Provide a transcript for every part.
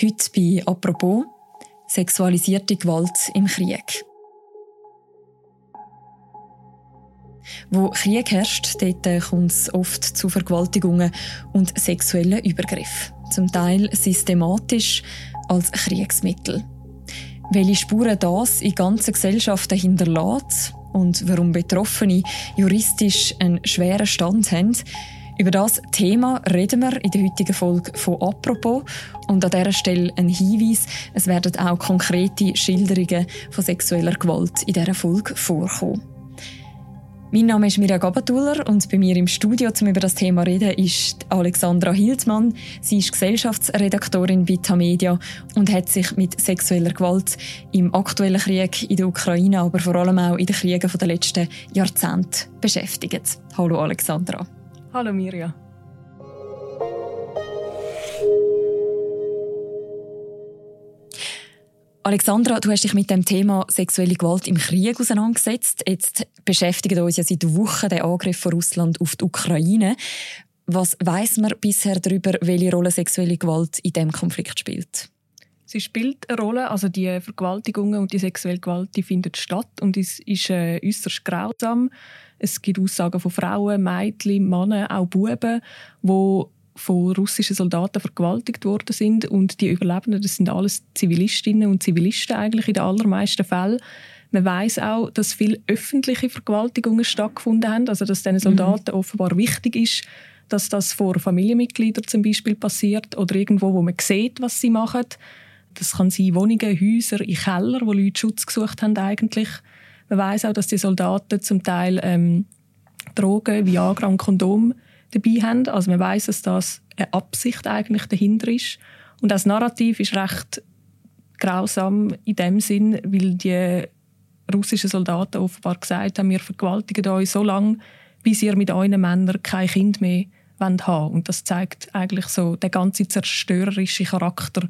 Heute bei «Apropos» sexualisierte Gewalt im Krieg. Wo Krieg herrscht, dort kommt es oft zu Vergewaltigungen und sexuellen Übergriffen. Zum Teil systematisch als Kriegsmittel. Welche Spuren das in ganzen Gesellschaften hinterlässt und warum Betroffene juristisch einen schweren Stand haben, über das Thema reden wir in der heutigen Folge von «Apropos». Und an dieser Stelle ein Hinweis, es werden auch konkrete Schilderungen von sexueller Gewalt in dieser Folge vorkommen. Mein Name ist Mirja Gabatuller und bei mir im Studio, um über das Thema zu reden, ist Alexandra Hildmann. Sie ist Gesellschaftsredaktorin bei Tamedia und hat sich mit sexueller Gewalt im aktuellen Krieg in der Ukraine, aber vor allem auch in den Kriegen der letzten Jahrzehnte beschäftigt. Hallo Alexandra. Hallo Mirja. Alexandra, du hast dich mit dem Thema sexuelle Gewalt im Krieg auseinandergesetzt. Jetzt beschäftigt uns ja seit Wochen der Angriff von Russland auf die Ukraine. Was weiß man bisher darüber, welche Rolle sexuelle Gewalt in dem Konflikt spielt? Sie spielt eine Rolle, also die Vergewaltigungen und die sexuelle Gewalt die findet statt und es ist äh, äußerst grausam. Es gibt Aussagen von Frauen, Mädchen, Männern, auch Buben, die von russischen Soldaten vergewaltigt worden sind und die Überlebenden, das sind alles Zivilistinnen und Zivilisten eigentlich in den allermeisten Fällen. Man weiß auch, dass viele öffentliche Vergewaltigungen stattgefunden haben, also dass diesen Soldaten mhm. offenbar wichtig ist, dass das vor Familienmitgliedern zum Beispiel passiert oder irgendwo, wo man sieht, was sie machen. Das kann sein Wohnungen, Häuser, in Keller, wo Leute Schutz gesucht haben eigentlich. Man weiß auch, dass die Soldaten zum Teil ähm, Drogen, Viagra und Kondom dabei haben. Also man weiß, dass das eine Absicht eigentlich dahinter ist. Und das Narrativ ist recht grausam in dem Sinn, weil die russischen Soldaten offenbar gesagt haben, wir vergewaltigen euch so lange, bis ihr mit euren Männern kein Kind mehr haben wollt. Und das zeigt eigentlich so den ganzen zerstörerischen Charakter,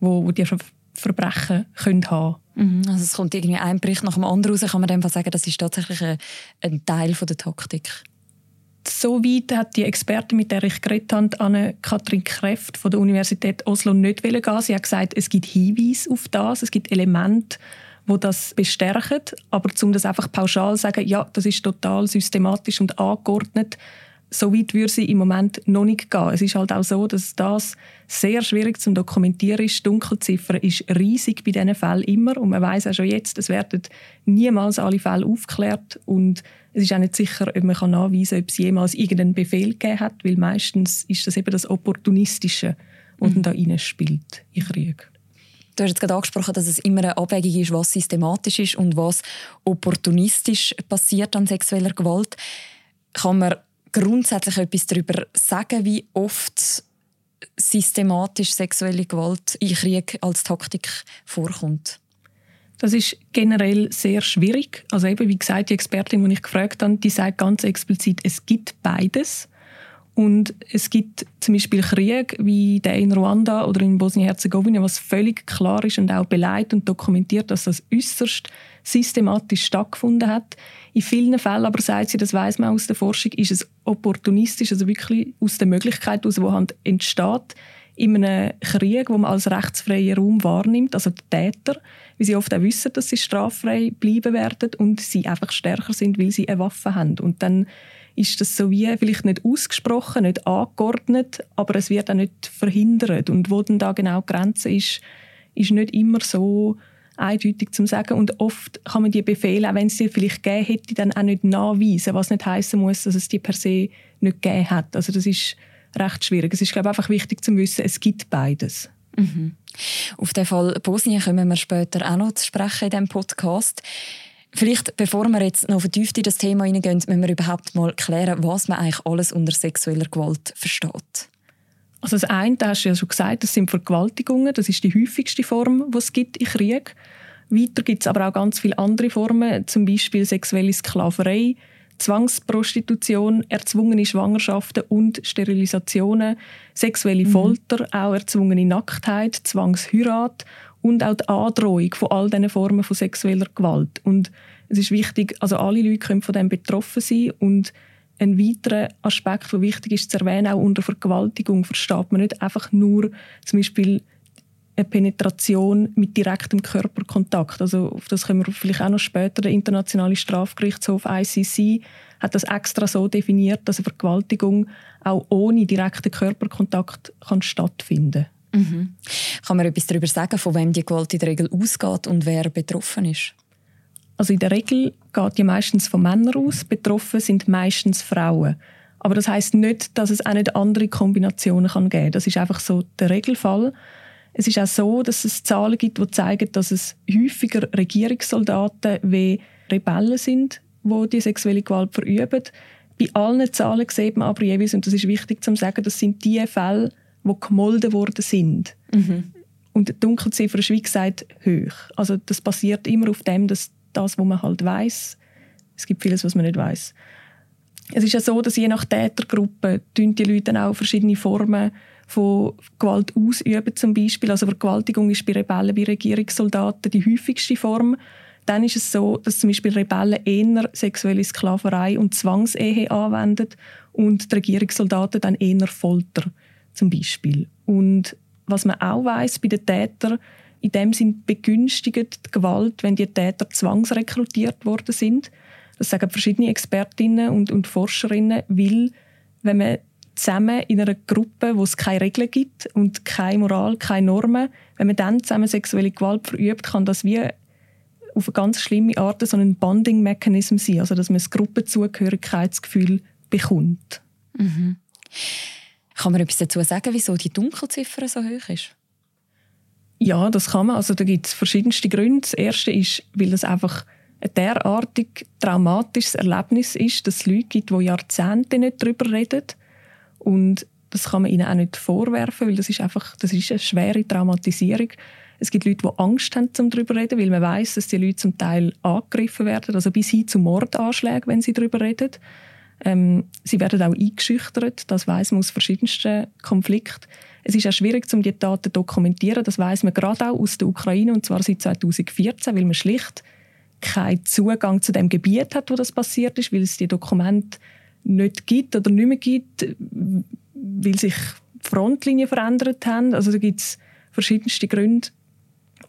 wo, wo die Verbrechen können haben Also es kommt irgendwie ein Bericht nach dem anderen raus. Kann man dem sagen, das ist tatsächlich ein, ein Teil von der Taktik? So weit hat die Expertin, mit der ich geredet habe, Anne-Kathrin Kräft von der Universität Oslo nicht gehen. Sie hat gesagt, es gibt Hinweise auf das, es gibt Elemente, wo das bestärken. Aber um das einfach pauschal zu sagen, ja, das ist total systematisch und angeordnet, so weit würde sie im Moment noch nicht gehen. Es ist halt auch so, dass das sehr schwierig zu dokumentieren ist. Die Dunkelziffer ist riesig bei diesen Fällen immer und man weiß auch schon jetzt, es werden niemals alle Fälle aufgeklärt und es ist auch nicht sicher, ob man nachweisen kann, ob es jemals irgendeinen Befehl gegeben hat, weil meistens ist das eben das Opportunistische, was mhm. da reinspielt in Krieg. Du hast jetzt gerade angesprochen, dass es immer eine Abwägung ist, was systematisch ist und was opportunistisch passiert an sexueller Gewalt. Kann man grundsätzlich etwas darüber sagen, wie oft systematisch sexuelle Gewalt in Krieg als Taktik vorkommt? Das ist generell sehr schwierig. Also eben, wie gesagt, die Expertin, die ich gefragt habe, die sagt ganz explizit, es gibt beides. Und es gibt zum Beispiel Kriege wie der in Ruanda oder in Bosnien-Herzegowina, was völlig klar ist und auch beleidigt und dokumentiert, dass das äußerst systematisch stattgefunden hat. In vielen Fällen aber sagt sie, das weiß man aus der Forschung, ist es opportunistisch, also wirklich aus der Möglichkeit heraus, die halt entsteht, in einem Krieg, wo man als rechtsfreien Raum wahrnimmt, also die Täter, wie sie oft auch wissen, dass sie straffrei bleiben werden und sie einfach stärker sind, weil sie eine Waffe haben. Und dann ist das so wie vielleicht nicht ausgesprochen, nicht angeordnet, aber es wird auch nicht verhindert. Und wo dann da genau die Grenze ist, ist nicht immer so eindeutig zu sagen. Und oft kann man die Befehle, auch wenn es sie vielleicht gegeben hätte, dann auch nicht nachweisen, was nicht heißen muss, dass es die per se nicht gegeben hat. Also das ist recht schwierig. Es ist glaube ich, einfach wichtig zu wissen, es gibt beides. Mhm. Auf den Fall Bosnien kommen wir später auch noch zu sprechen in diesem Podcast. Vielleicht, bevor wir jetzt noch vertieft in das Thema hineingehen, müssen wir überhaupt mal klären, was man eigentlich alles unter sexueller Gewalt versteht. Also das eine, das hast du ja schon gesagt, das sind Vergewaltigungen. Das ist die häufigste Form, die es gibt im Krieg. Weiter gibt es aber auch ganz viele andere Formen, zum Beispiel sexuelle Sklaverei, Zwangsprostitution, erzwungene Schwangerschaften und Sterilisationen, sexuelle mhm. Folter, auch erzwungene Nacktheit, Zwangsheirat und auch die Androhung von all diesen Formen von sexueller Gewalt. Und es ist wichtig, also alle Leute können von dem betroffen sein und ein weiterer Aspekt, der wichtig ist zu erwähnen, auch unter Vergewaltigung versteht man nicht einfach nur zum Beispiel eine Penetration mit direktem Körperkontakt. Also auf das können wir vielleicht auch noch später. Der Internationale Strafgerichtshof ICC hat das extra so definiert, dass eine Vergewaltigung auch ohne direkten Körperkontakt kann stattfinden. Mhm. Kann man etwas darüber sagen, von wem die Gewalt in der Regel ausgeht und wer betroffen ist? Also in der Regel geht die meistens von Männern aus. Betroffen sind meistens Frauen. Aber das heißt nicht, dass es auch nicht andere Kombinationen kann geben kann. Das ist einfach so der Regelfall. Es ist auch so, dass es Zahlen gibt, die zeigen, dass es häufiger Regierungssoldaten wie Rebellen sind, die die sexuelle Gewalt verüben. Bei allen Zahlen sieht man aber jeweils, und das ist wichtig zu sagen, das sind die Fälle, die gemolden worden sind. Mhm. Und die Dunkelziffer ist, wie gesagt, hoch. Also das basiert immer auf dem, dass das, was man halt weiß, es gibt vieles, was man nicht weiß. Es ist ja so, dass je nach Tätergruppe die Leute auch verschiedene Formen von Gewalt ausüben zum Beispiel. Also Vergewaltigung ist bei Rebellen, bei Regierungssoldaten die häufigste Form. Dann ist es so, dass zum Beispiel Rebellen eher sexuelle Sklaverei und Zwangsehe anwenden und die Regierungssoldaten dann eher Folter zum Beispiel. Und was man auch weiß bei den Tätern, in dem sind begünstigt die Gewalt, wenn die Täter zwangsrekrutiert worden sind. Das sagen verschiedene Expertinnen und, und Forscherinnen, weil wenn man zusammen in einer Gruppe, wo es keine Regeln gibt und keine Moral, keine Normen, wenn man dann zusammen sexuelle Gewalt verübt, kann das wie auf eine ganz schlimme Art so ein Bonding-Mechanismus sein, also dass man das Gruppenzugehörigkeitsgefühl bekommt. Mhm. Kann man etwas dazu sagen, wieso die Dunkelziffer so hoch ist? Ja, das kann man. Also da gibt es verschiedenste Gründe. Das erste ist, weil es einfach ein derartig traumatisches Erlebnis ist, dass es Leute gibt, die Jahrzehnte nicht darüber reden. Und das kann man ihnen auch nicht vorwerfen, weil das ist einfach das ist eine schwere Traumatisierung. Es gibt Leute, die Angst haben, um darüber zu reden, weil man weiß, dass die Leute zum Teil angegriffen werden, also bis hin zu Mordanschlägen, wenn sie darüber reden. Ähm, sie werden auch eingeschüchtert, das weiß man aus verschiedensten Konflikten. Es ist auch schwierig, um die Daten zu dokumentieren. Das weiß man gerade auch aus der Ukraine, und zwar seit 2014, weil man schlicht keinen Zugang zu dem Gebiet hat, wo das passiert ist, weil es die Dokumente nicht gibt oder nicht mehr gibt, weil sich die Frontlinien verändert haben. Also da gibt es verschiedenste Gründe,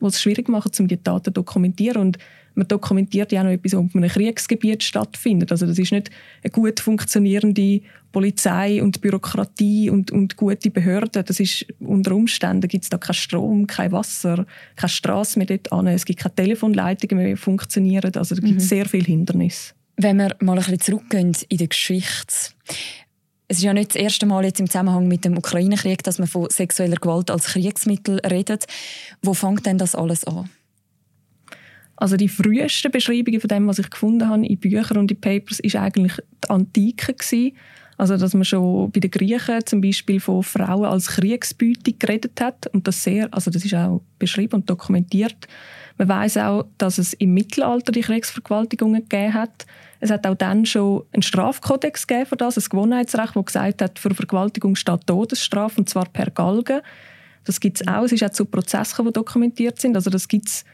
die es schwierig machen, um die Daten zu dokumentieren. Und man dokumentiert ja auch noch etwas, was in einem Kriegsgebiet stattfindet. Also das ist nicht eine gut funktionierende Polizei und Bürokratie und, und gute Behörden. Das ist unter Umständen gibt es da keinen Strom, kein Wasser, keine Straße mehr dort an. Es gibt keine Telefonleitungen mehr, die funktionieren. Also da gibt es mhm. sehr viele Hindernisse. Wenn wir mal ein bisschen zurückgehen in die Geschichte. Es ist ja nicht das erste Mal jetzt im Zusammenhang mit dem Ukraine-Krieg, dass man von sexueller Gewalt als Kriegsmittel redet. Wo fängt denn das alles an? Also die frühesten Beschreibungen von dem, was ich gefunden habe in Büchern und in Papers, ist eigentlich die Antike gewesen. Also dass man schon bei den Griechen zum Beispiel von Frauen als Kriegsbeute geredet hat und das sehr, also das ist auch beschrieben und dokumentiert. Man weiß auch, dass es im Mittelalter die Kriegsvergewaltigungen gegeben hat. Es hat auch dann schon einen Strafkodex gegeben für das, ein Gewohnheitsrecht, das gesagt hat, für Vergewaltigung steht Todesstrafe und zwar per Galgen. Das gibt es auch. Es ist auch zu Prozessen, die dokumentiert sind. Also das gibt es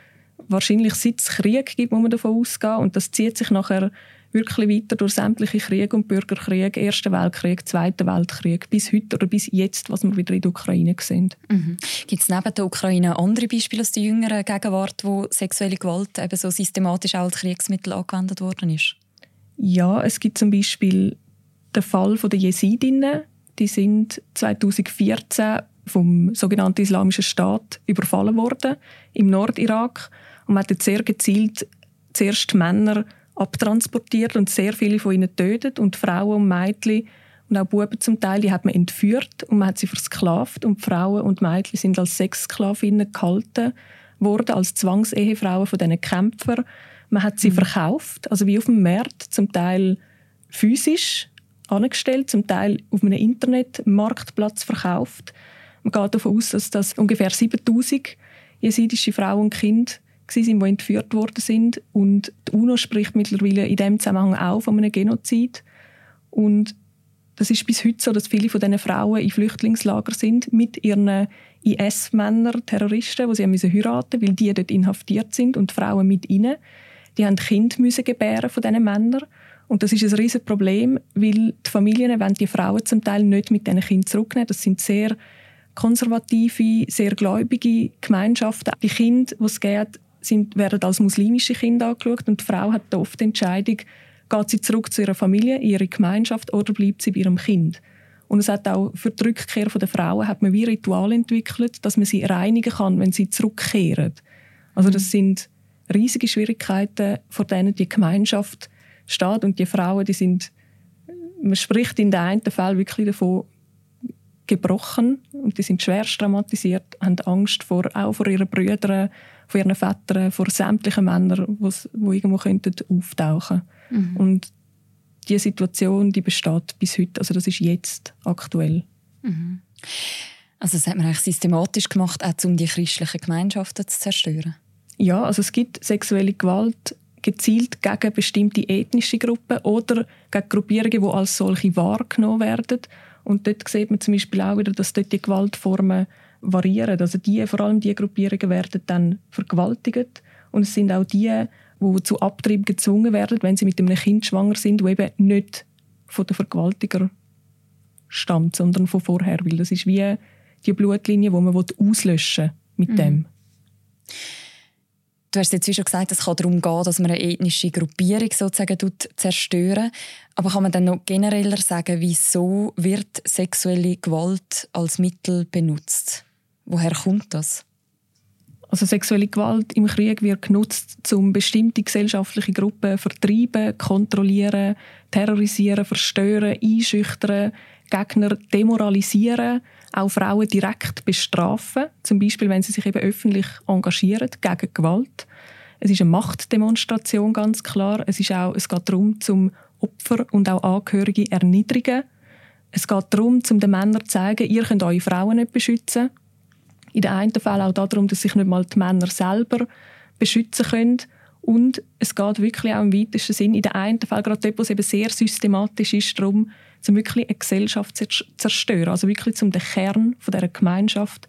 wahrscheinlich seit es Krieg gibt, muss man davon ausgehen. Und das zieht sich nachher wirklich weiter durch sämtliche Kriege und Bürgerkriege, Ersten Weltkrieg, Zweiten Weltkrieg, bis heute oder bis jetzt, was wir wieder in der Ukraine sehen. Mhm. Gibt es neben der Ukraine andere Beispiele aus der jüngeren Gegenwart, wo sexuelle Gewalt eben so systematisch als Kriegsmittel angewendet worden ist? Ja, es gibt zum Beispiel den Fall der Jesidinnen. Die sind 2014 vom sogenannten Islamischen Staat überfallen worden im Nordirak und man hat sehr gezielt zuerst Männer abtransportiert und sehr viele von ihnen tötet und Frauen und Mädchen und auch Buben zum Teil, die hat man entführt und man hat sie versklavt und Frauen und Mädchen sind als Sexsklavinnen gehalten worden, als Zwangsehefrauen von diesen Kämpfern. Man hat sie mhm. verkauft, also wie auf dem Markt, zum Teil physisch angestellt, zum Teil auf einem Internetmarktplatz verkauft. Man geht davon aus, dass das ungefähr 7000 jesidische Frauen und Kinder sind, die entführt worden sind. Und die UNO spricht mittlerweile in dem Zusammenhang auch von einem Genozid. Und das ist bis heute so, dass viele von diesen Frauen in Flüchtlingslager sind mit ihren IS-Männern, Terroristen, die sie müssen heiraten weil die dort inhaftiert sind und Frauen mit ihnen. Die haben Kinder müssen gebären von diesen Männern. Und das ist ein riesiges Problem, weil die Familien wollen die Frauen zum Teil nicht mit diesen Kindern zurücknehmen. Das sind sehr konservative, sehr gläubige Gemeinschaften. Die Kinder, die es gibt, sind, werden als muslimische Kinder angeschaut und die Frau hat oft die Entscheidung, geht sie zurück zu ihrer Familie, ihre Gemeinschaft oder bleibt sie bei ihrem Kind. Und es hat auch für die Rückkehr der Frauen hat man wie Ritual entwickelt, dass man sie reinigen kann, wenn sie zurückkehren. Also das mhm. sind riesige Schwierigkeiten, vor denen die Gemeinschaft steht und die Frauen, die sind, man spricht in den einen Fall wirklich davon, gebrochen und die sind schwer traumatisiert, haben Angst vor, auch vor ihren Brüdern, vor ihren Vätern, vor sämtlichen Männern, die irgendwo könnten auftauchen mhm. Und diese Situation, die besteht bis heute. Also das ist jetzt aktuell. Mhm. Also das hat man eigentlich systematisch gemacht, auch um die christlichen Gemeinschaften zu zerstören? Ja, also es gibt sexuelle Gewalt gezielt gegen bestimmte ethnische Gruppen oder gegen Gruppierungen, die als solche wahrgenommen werden. Und dort sieht man zum Beispiel auch wieder, dass dort die Gewaltformen variieren. Also die, vor allem die Gruppierungen werden dann vergewaltigt. Und es sind auch die, die zu Abtrieb gezwungen werden, wenn sie mit einem Kind schwanger sind, wo eben nicht von der Vergewaltiger stammt, sondern von vorher. Weil das ist wie die Blutlinie, die man auslöschen will mit mhm. dem. Du hast jetzt schon gesagt, es kann darum gehen, dass man eine ethnische Gruppierung sozusagen zerstören. Aber kann man dann noch genereller sagen, wieso wird sexuelle Gewalt als Mittel benutzt? Woher kommt das? Also sexuelle Gewalt im Krieg wird genutzt, um bestimmte gesellschaftliche Gruppen vertreiben, kontrollieren, terrorisieren, verstören, einschüchtern, Gegner demoralisieren, auch Frauen direkt bestrafen, zum Beispiel wenn sie sich eben öffentlich engagieren gegen Gewalt. Es ist eine Machtdemonstration ganz klar. Es ist auch, es geht darum, zum Opfer und auch Angehörige erniedrigen. Es geht darum, zum den Männern zu zeigen, ihr könnt eure Frauen nicht beschützen. In den einen Fällen auch darum, dass sich nicht mal die Männer selber beschützen können. Und es geht wirklich auch im weitesten Sinn, in den einen Fall, gerade dort, wo es eben sehr systematisch ist, darum, um wirklich eine Gesellschaft zu zerstören. Also wirklich um den Kern dieser Gemeinschaft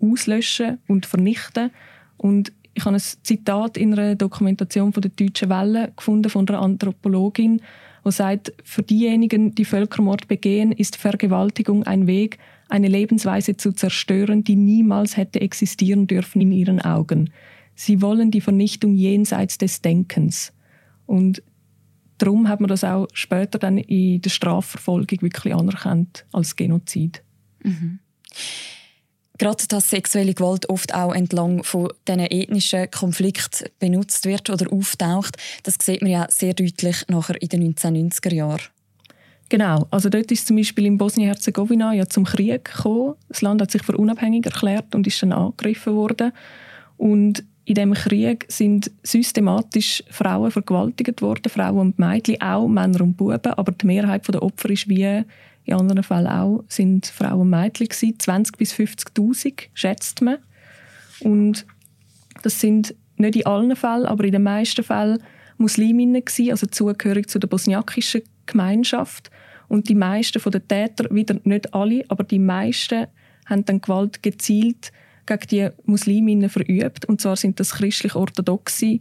auslöschen und vernichten. Und ich habe ein Zitat in einer Dokumentation von der Deutschen Welle gefunden von einer Anthropologin, die sagt, für diejenigen, die Völkermord begehen, ist Vergewaltigung ein Weg, eine Lebensweise zu zerstören, die niemals hätte existieren dürfen in ihren Augen. Sie wollen die Vernichtung jenseits des Denkens. Und darum hat man das auch später dann in der Strafverfolgung wirklich anerkannt als Genozid. Mhm. Gerade dass sexuelle Gewalt oft auch entlang von diesen ethnischen Konflikten benutzt wird oder auftaucht, das sieht man ja sehr deutlich nachher in den 1990er Jahren. Genau, also dort ist zum Beispiel in Bosnien-Herzegowina ja zum Krieg gekommen. Das Land hat sich für unabhängig erklärt und ist dann angegriffen worden. Und in dem Krieg sind systematisch Frauen vergewaltigt worden, Frauen und Mädchen, auch Männer und Buben, aber die Mehrheit der Opfer ist wie in anderen Fällen auch, sind Frauen und Mädchen gewesen. 20 bis 50.000 schätzt man. Und das sind nicht in allen Fällen, aber in den meisten Fällen Musliminnen gewesen, also zugehörig zu der bosniakischen Gemeinschaft. Und die meisten von den Tätern, wieder nicht alle, aber die meisten haben dann Gewalt gezielt gegen die Musliminnen verübt. Und zwar sind das christlich-orthodoxe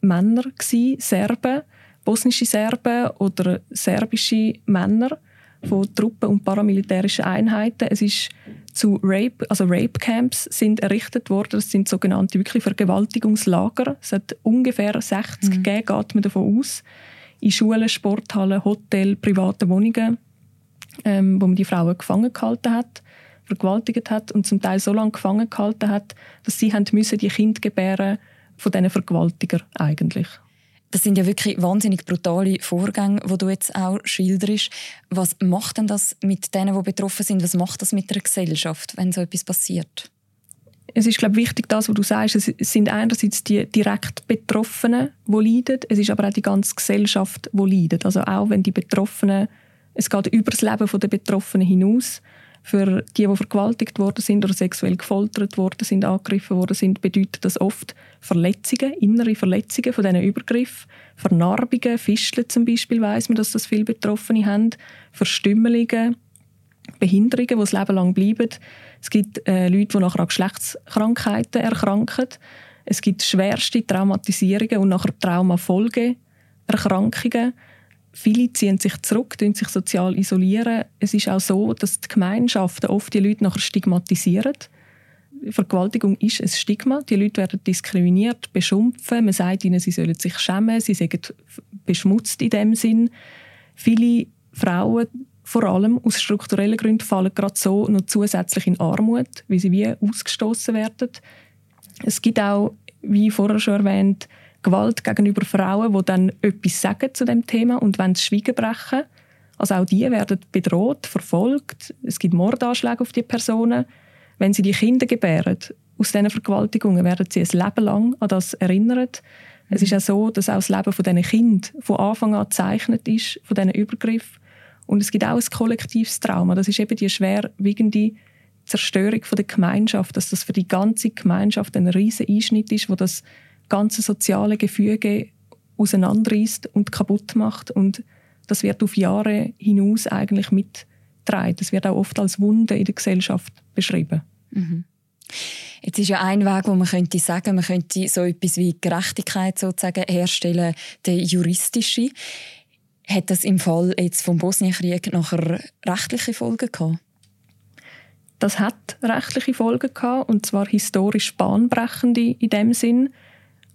Männer, gewesen, Serben, bosnische Serben oder serbische Männer von Truppen und paramilitärischen Einheiten. Es ist zu Rape, also Rape Camps sind errichtet worden. Das sind sogenannte wirklich Vergewaltigungslager. Es hat ungefähr 60 mhm. gegeben, geht man davon aus. In Schulen, Sporthallen, Hotels, privaten Wohnungen, ähm, wo man die Frauen gefangen gehalten hat vergewaltigt hat und zum Teil so lange gefangen gehalten hat, dass sie haben müssen die Kinder gebären von diesen Vergewaltiger eigentlich. Das sind ja wirklich wahnsinnig brutale Vorgänge, die du jetzt auch schilderst. Was macht denn das mit denen, die betroffen sind? Was macht das mit der Gesellschaft, wenn so etwas passiert? Es ist glaube ich, wichtig, das, was du sagst. Es sind einerseits die direkt Betroffenen, die leiden. Es ist aber auch die ganze Gesellschaft, die leidet. Also auch wenn die Betroffenen, es geht über das Leben der Betroffenen hinaus für die, die vergewaltigt worden sind oder sexuell gefoltert worden sind, angegriffen worden sind, bedeutet das oft Verletzungen, innere Verletzungen von diesen Übergriffen, Vernarbungen, Fischeln zum Beispiel, weiss man, dass das viele Betroffene haben, Verstümmelungen, Behinderungen, die das Leben lang bleiben. Es gibt äh, Leute, die nachher an Geschlechtskrankheiten erkranken. Es gibt schwerste Traumatisierungen und nachher Traumafolgeerkrankungen. viele ziehen sich zurück, sich sozial isolieren. Es ist auch so, dass die Gemeinschaften oft die Leute nachher stigmatisieren. Vergewaltigung ist ein Stigma. Die Leute werden diskriminiert, beschumpfen. Man sagt ihnen, sie sollen sich schämen, sie sind beschmutzt in dem Sinn. Viele Frauen, vor allem aus strukturellen Gründen, fallen gerade so noch zusätzlich in Armut, wie sie wie ausgestoßen werden. Es gibt auch, wie vorher schon erwähnt, Gewalt gegenüber Frauen, die dann etwas sagen zu dem Thema und wenn das Schweigen brechen. Also auch die werden bedroht, verfolgt. Es gibt Mordanschläge auf die Personen. Wenn sie die Kinder gebären, aus diesen Vergewaltigungen werden sie ein Leben lang an das erinnert. Mhm. Es ist auch so, dass auch das Leben von diesen Kindern von Anfang an gezeichnet ist, von diesen Übergriffen. Und es gibt auch ein kollektives Trauma. Das ist eben die schwerwiegende Zerstörung der Gemeinschaft, dass das für die ganze Gemeinschaft ein riesiger Einschnitt ist, wo das ganze soziale Gefüge auseinanderreißt und kaputt macht. Und das wird auf Jahre hinaus eigentlich mitgetragen. Das wird auch oft als Wunde in der Gesellschaft beschrieben. Mhm. Jetzt ist ja ein Weg, wo man könnte sagen, man könnte so etwas wie Gerechtigkeit sozusagen herstellen, der juristische. Hat das im Fall jetzt vom Bosnienkrieg nachher rechtliche Folgen gehabt? Das hat rechtliche Folgen gehabt, und zwar historisch bahnbrechende in dem Sinn.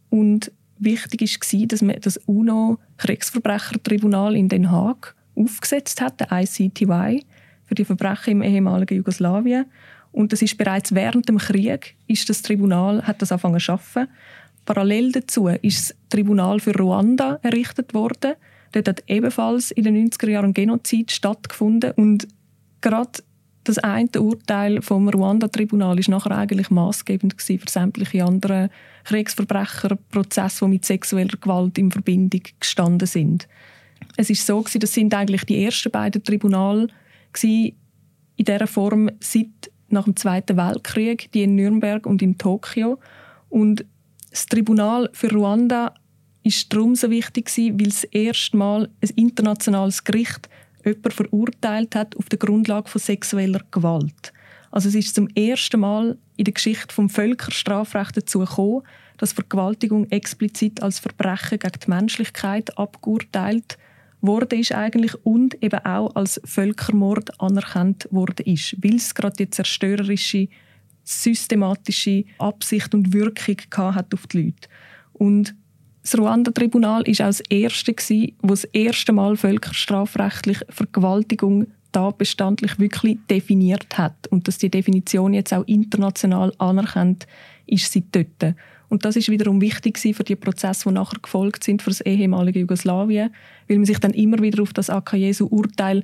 Und wichtig war, dass man das UNO-Kriegsverbrechertribunal in Den Haag aufgesetzt hat, der ICTY, für die Verbrechen im ehemaligen Jugoslawien. Und das ist bereits während dem Krieg ist das Tribunal hat das angefangen zu arbeiten. Parallel dazu ist das Tribunal für Ruanda errichtet worden. Dort hat ebenfalls in den 90er Jahren Genozid stattgefunden und gerade das eine Urteil vom Ruanda-Tribunal ist nachher eigentlich maßgebend für sämtliche andere Kriegsverbrecherprozesse, die mit sexueller Gewalt in Verbindung gestanden sind. Es ist so das sind eigentlich die ersten beiden Tribunale in dieser Form seit nach dem Zweiten Weltkrieg, die in Nürnberg und in Tokio. Und das Tribunal für Ruanda ist darum so wichtig weil es erstmal ein internationales Gericht jemand verurteilt hat auf der Grundlage von sexueller Gewalt. Also es ist zum ersten Mal in der Geschichte vom Völkerstrafrecht dazu gekommen, dass Vergewaltigung explizit als Verbrechen gegen die Menschlichkeit abgeurteilt wurde ist eigentlich und eben auch als Völkermord anerkannt wurde ist, weil es gerade die zerstörerische systematische Absicht und Wirkung hat auf die Leute. Und das Ruanda-Tribunal war auch das erste, wo das erste Mal völkerstrafrechtlich Vergewaltigung tatbestandlich wirklich definiert hat. Und dass die Definition jetzt auch international anerkannt ist seit dort. Und das ist wiederum wichtig für die Prozesse, die nachher gefolgt sind für das ehemalige Jugoslawien, weil man sich dann immer wieder auf das Akajesu-Urteil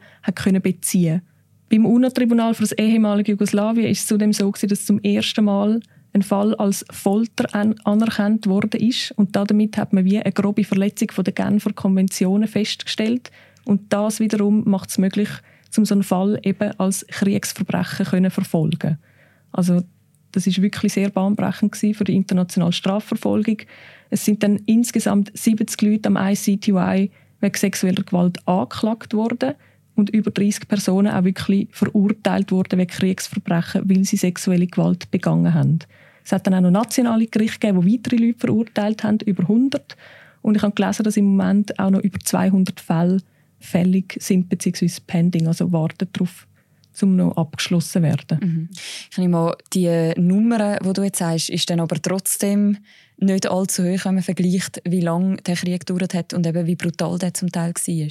beziehen konnte. Beim UNO-Tribunal für das ehemalige Jugoslawien ist es zudem so, dass zum ersten Mal ein Fall als Folter anerkannt worden ist und damit hat man wie eine grobe Verletzung von der Genfer Konventionen festgestellt und das wiederum macht es möglich, um so einen Fall eben als Kriegsverbrechen können verfolgen. Also das ist wirklich sehr bahnbrechend für die internationale Strafverfolgung. Es sind dann insgesamt 70 Leute am ICTY wegen sexueller Gewalt angeklagt worden und über 30 Personen auch wirklich verurteilt worden wegen Kriegsverbrechen, weil sie sexuelle Gewalt begangen haben. Es hat dann auch noch nationale Gerichte gegeben, die weitere Leute verurteilt haben, über 100. Und ich habe gelesen, dass im Moment auch noch über 200 Fälle fällig sind bzw. pending, also warten darauf, um noch abgeschlossen werden. Mhm. Ich nehme mal, die Nummer, die du jetzt sagst, ist dann aber trotzdem nicht allzu hoch, wenn man vergleicht, wie lange der Krieg gedauert hat und eben wie brutal der zum Teil war.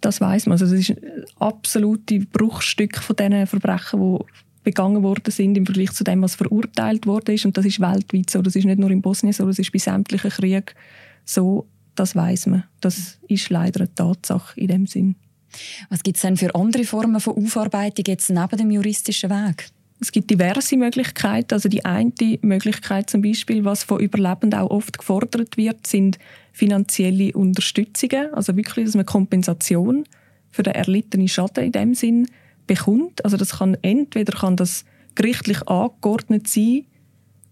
Das weiß man. Also das ist ein absolutes Bruchstück von diesen Verbrechen, die begangen worden sind im Vergleich zu dem, was verurteilt worden ist. Und das ist weltweit so. Das ist nicht nur in Bosnien so, das ist bei sämtlichen Kriegen so. Das weiß man. Das ist leider eine Tatsache in dem Sinn. Was gibt es denn für andere Formen von Aufarbeitung jetzt neben dem juristischen Weg? Es gibt diverse Möglichkeiten. Also die eine Möglichkeit zum Beispiel, was von Überlebenden auch oft gefordert wird, sind finanzielle Unterstützungen. Also wirklich, dass man Kompensation für den erlittenen Schaden in dem Sinn bekommt. Also das kann entweder kann das gerichtlich angeordnet sein,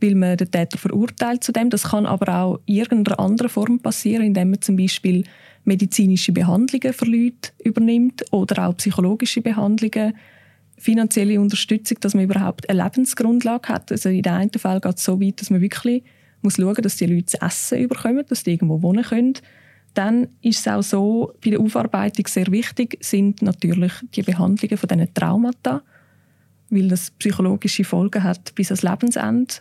weil man den Täter verurteilt zu dem. Das kann aber auch in irgendeiner anderen Form passieren, indem man zum Beispiel medizinische Behandlungen für Leute übernimmt oder auch psychologische Behandlungen, finanzielle Unterstützung, dass man überhaupt eine Lebensgrundlage hat. Also in den einen Fall geht es so weit, dass man wirklich muss schauen, dass die Leute zu essen bekommen, dass die irgendwo wohnen können, dann ist es auch so, bei der Aufarbeitung sehr wichtig sind natürlich die Behandlungen von diesen Traumata, weil das psychologische Folgen hat bis ans Lebensende.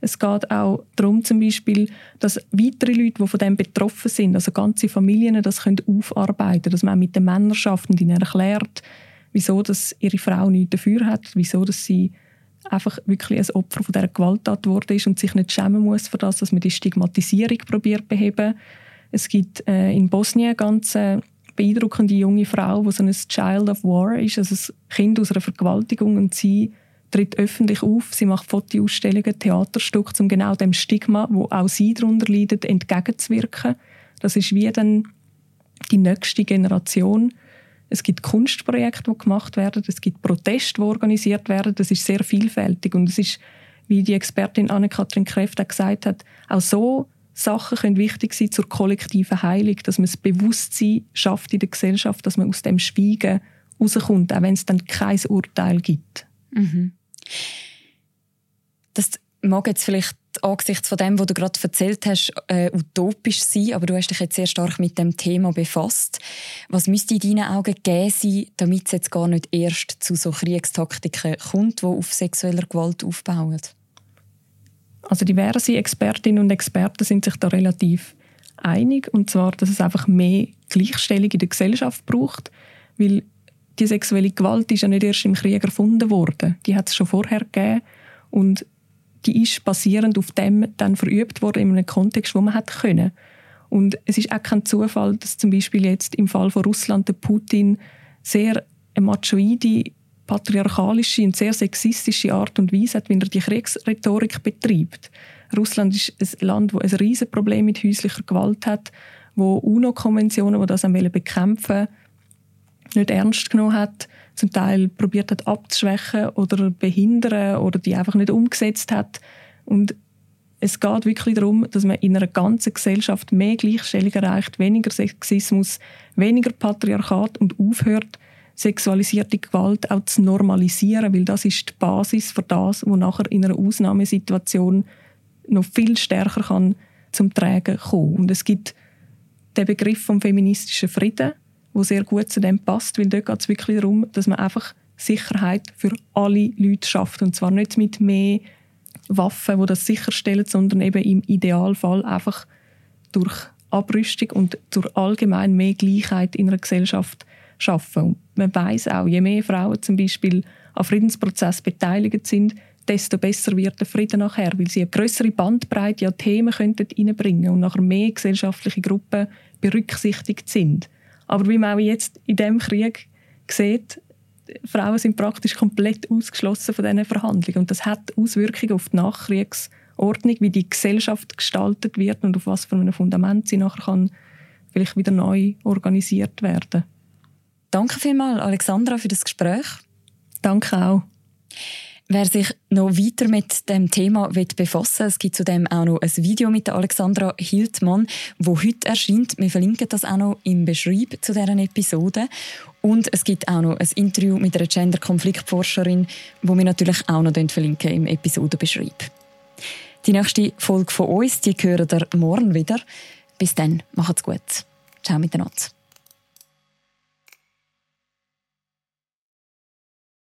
Es geht auch darum, zum Beispiel, dass weitere Leute, die von dem betroffen sind, also ganze Familien, das können aufarbeiten, dass man auch mit den Männern schafft und ihnen erklärt, wieso dass ihre Frau nichts dafür hat, wieso dass sie einfach wirklich ein Opfer von dieser Gewalttat geworden ist und sich nicht schämen muss für das, dass man die Stigmatisierung probiert beheben. Es gibt äh, in Bosnien ganz äh, beeindruckende junge Frau, die so ein Child of War ist, also ein Kind aus einer Vergewaltigung und sie tritt öffentlich auf, sie macht Fotoausstellungen, Theaterstücke, um genau dem Stigma, wo auch sie darunter leidet, entgegenzuwirken. Das ist wie dann die nächste Generation. Es gibt Kunstprojekte, die gemacht werden, es gibt Proteste, die organisiert werden. Das ist sehr vielfältig und es ist, wie die Expertin Anne-Kathrin Kräft gesagt hat, auch so Sachen können wichtig sein zur kollektiven Heilung, dass man das Bewusstsein schafft in der Gesellschaft, dass man aus dem Schweigen rauskommt, auch wenn es dann kein Urteil gibt. Mhm. Das mag jetzt vielleicht angesichts von dem, was du gerade erzählt hast, äh, utopisch sein, aber du hast dich jetzt sehr stark mit dem Thema befasst. Was müsste in deinen Augen gegeben sein, damit es jetzt gar nicht erst zu so Kriegstaktiken kommt, die auf sexueller Gewalt aufbauen? Also diverse Expertinnen und Experten sind sich da relativ einig, und zwar, dass es einfach mehr Gleichstellung in der Gesellschaft braucht, weil die sexuelle Gewalt ist ja nicht erst im Krieg erfunden worden. Die hat es schon vorher gegeben und die ist basierend auf dem dann verübt worden in einem Kontext, wo man hat können. Und es ist auch kein Zufall, dass zum Beispiel jetzt im Fall von Russland der Putin sehr eine machoide, patriarchalische und sehr sexistische Art und Weise hat, wie er die Kriegsrhetorik betreibt. Russland ist ein Land, das ein riesiges Problem mit häuslicher Gewalt hat, wo UNO-Konventionen, die das bekämpfen nicht ernst genommen hat, zum Teil probiert hat abzuschwächen oder behindern oder die einfach nicht umgesetzt hat. Und es geht wirklich darum, dass man in einer ganzen Gesellschaft mehr Gleichstellung erreicht, weniger Sexismus, weniger Patriarchat und aufhört, sexualisierte Gewalt auch zu normalisieren, weil das ist die Basis für das, was nachher in einer Ausnahmesituation noch viel stärker kann zum Tragen kommen. Und es gibt den Begriff vom feministischen Frieden, wo sehr gut zu dem passt, weil dort geht es wirklich darum, dass man einfach Sicherheit für alle Leute schafft und zwar nicht mit mehr Waffen, wo das sicherstellen, sondern eben im Idealfall einfach durch Abrüstung und durch allgemein mehr Gleichheit in einer Gesellschaft schaffen. Und man weiß auch, je mehr Frauen zum Beispiel am Friedensprozess beteiligt sind, desto besser wird der Frieden nachher, weil sie eine größere Bandbreite an Themen könnten reinbringen und nachher mehr gesellschaftliche Gruppen berücksichtigt sind. Aber wie man auch jetzt in diesem Krieg sieht, Frauen sind praktisch komplett ausgeschlossen von diesen Verhandlungen. Und das hat Auswirkungen auf die Nachkriegsordnung, wie die Gesellschaft gestaltet wird und auf was für einem Fundament sie nachher kann vielleicht wieder neu organisiert werden. Danke vielmals, Alexandra, für das Gespräch. Danke auch. Wer sich noch weiter mit dem Thema befassen will, es gibt zudem auch noch ein Video mit Alexandra Hildmann, wo heute erscheint. Wir verlinken das auch noch im Beschreib zu deren Episode. Und es gibt auch noch ein Interview mit einer Gender-Konfliktforscherin, wo wir natürlich auch noch verlinken im Episodenbeschreib. Die nächste Folge von uns, die hören ihr morgen wieder. Bis dann, macht's gut. Ciao miteinander.